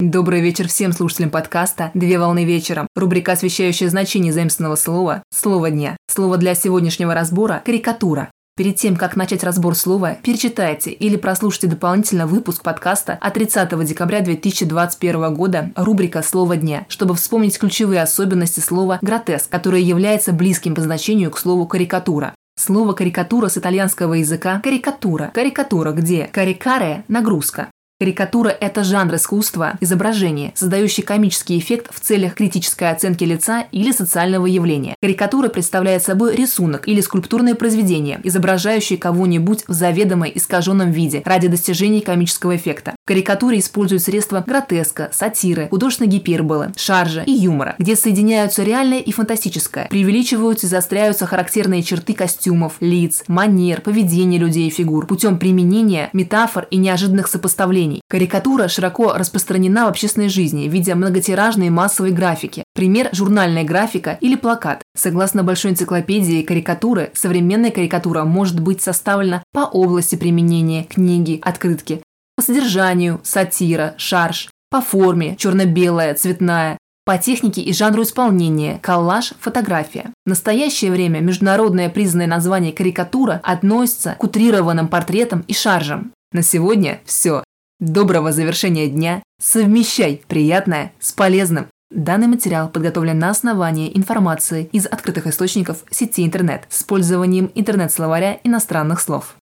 Добрый вечер всем слушателям подкаста «Две волны вечером». Рубрика, освещающая значение заимственного слова «Слово дня». Слово для сегодняшнего разбора – «карикатура». Перед тем, как начать разбор слова, перечитайте или прослушайте дополнительно выпуск подкаста от 30 декабря 2021 года рубрика «Слово дня», чтобы вспомнить ключевые особенности слова «гротеск», которое является близким по значению к слову «карикатура». Слово «карикатура» с итальянского языка – «карикатура». Карикатура где? «Карикаре» – нагрузка. Карикатура – это жанр искусства, изображения, создающий комический эффект в целях критической оценки лица или социального явления. Карикатура представляет собой рисунок или скульптурное произведение, изображающее кого-нибудь в заведомо искаженном виде ради достижения комического эффекта. Карикатуре используют средства гротеска, сатиры, художественной гиперболы, шаржа и юмора, где соединяются реальное и фантастическое, преувеличиваются и заостряются характерные черты костюмов, лиц, манер, поведения людей и фигур путем применения метафор и неожиданных сопоставлений. Карикатура широко распространена в общественной жизни в виде многотиражной массовой графики. Пример – журнальная графика или плакат. Согласно Большой энциклопедии карикатуры, современная карикатура может быть составлена по области применения – книги, открытки, по содержанию – сатира, шарж, по форме – черно-белая, цветная, по технике и жанру исполнения – коллаж, фотография. В настоящее время международное признанное название карикатура относится к утрированным портретам и шаржам. На сегодня все. Доброго завершения дня. Совмещай приятное с полезным. Данный материал подготовлен на основании информации из открытых источников сети интернет с использованием интернет-словаря иностранных слов.